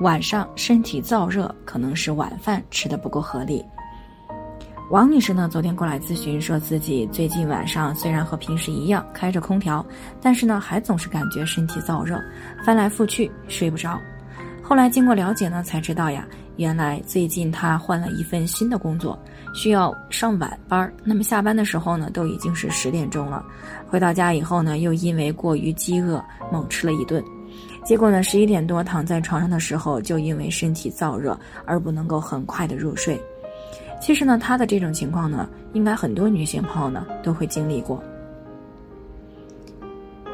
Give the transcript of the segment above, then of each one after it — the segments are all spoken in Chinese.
晚上身体燥热，可能是晚饭吃的不够合理。王女士呢，昨天过来咨询，说自己最近晚上虽然和平时一样开着空调，但是呢，还总是感觉身体燥热，翻来覆去睡不着。后来经过了解呢，才知道呀，原来最近她换了一份新的工作，需要上晚班。那么下班的时候呢，都已经是十点钟了。回到家以后呢，又因为过于饥饿，猛吃了一顿。结果呢，十一点多躺在床上的时候，就因为身体燥热而不能够很快的入睡。其实呢，她的这种情况呢，应该很多女性朋友呢都会经历过。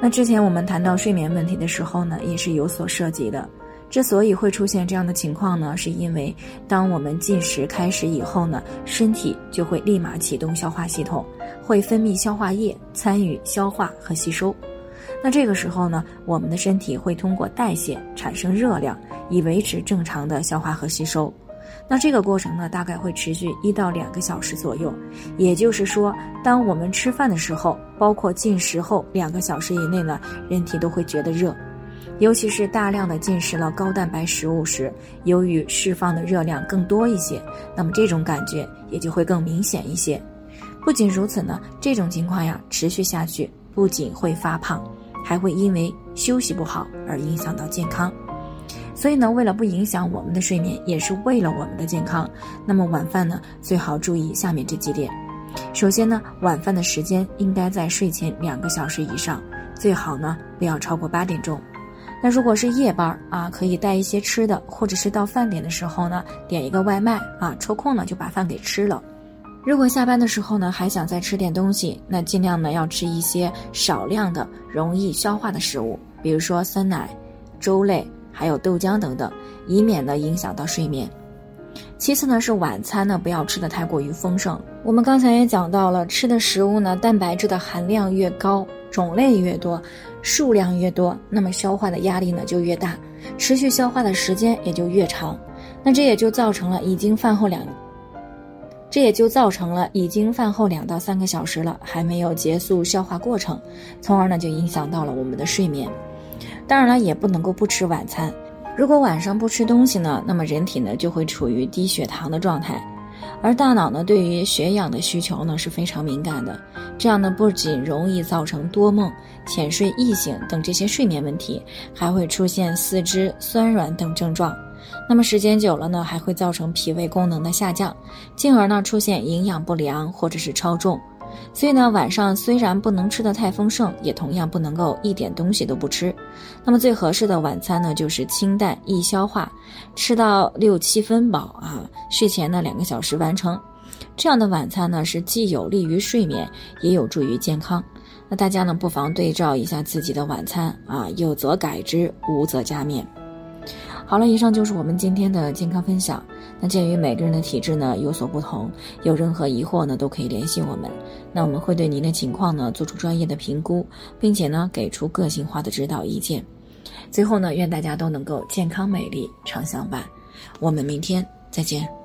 那之前我们谈到睡眠问题的时候呢，也是有所涉及的。之所以会出现这样的情况呢，是因为当我们进食开始以后呢，身体就会立马启动消化系统，会分泌消化液，参与消化和吸收。那这个时候呢，我们的身体会通过代谢产生热量，以维持正常的消化和吸收。那这个过程呢，大概会持续一到两个小时左右。也就是说，当我们吃饭的时候，包括进食后两个小时以内呢，人体都会觉得热。尤其是大量的进食了高蛋白食物时，由于释放的热量更多一些，那么这种感觉也就会更明显一些。不仅如此呢，这种情况呀，持续下去不仅会发胖。还会因为休息不好而影响到健康，所以呢，为了不影响我们的睡眠，也是为了我们的健康，那么晚饭呢，最好注意下面这几点。首先呢，晚饭的时间应该在睡前两个小时以上，最好呢不要超过八点钟。那如果是夜班啊，可以带一些吃的，或者是到饭点的时候呢，点一个外卖啊，抽空呢就把饭给吃了。如果下班的时候呢，还想再吃点东西，那尽量呢要吃一些少量的、容易消化的食物，比如说酸奶、粥类，还有豆浆等等，以免呢影响到睡眠。其次呢是晚餐呢不要吃的太过于丰盛。我们刚才也讲到了，吃的食物呢蛋白质的含量越高，种类越多，数量越多，那么消化的压力呢就越大，持续消化的时间也就越长。那这也就造成了已经饭后两。这也就造成了已经饭后两到三个小时了，还没有结束消化过程，从而呢就影响到了我们的睡眠。当然了，也不能够不吃晚餐。如果晚上不吃东西呢，那么人体呢就会处于低血糖的状态，而大脑呢对于血氧的需求呢是非常敏感的。这样呢不仅容易造成多梦、浅睡易醒等这些睡眠问题，还会出现四肢酸软等症状。那么时间久了呢，还会造成脾胃功能的下降，进而呢出现营养不良或者是超重。所以呢，晚上虽然不能吃得太丰盛，也同样不能够一点东西都不吃。那么最合适的晚餐呢，就是清淡易消化，吃到六七分饱啊，睡前呢两个小时完成。这样的晚餐呢，是既有利于睡眠，也有助于健康。那大家呢，不妨对照一下自己的晚餐啊，有则改之，无则加勉。好了，以上就是我们今天的健康分享。那鉴于每个人的体质呢有所不同，有任何疑惑呢都可以联系我们。那我们会对您的情况呢做出专业的评估，并且呢给出个性化的指导意见。最后呢，愿大家都能够健康美丽常相伴。我们明天再见。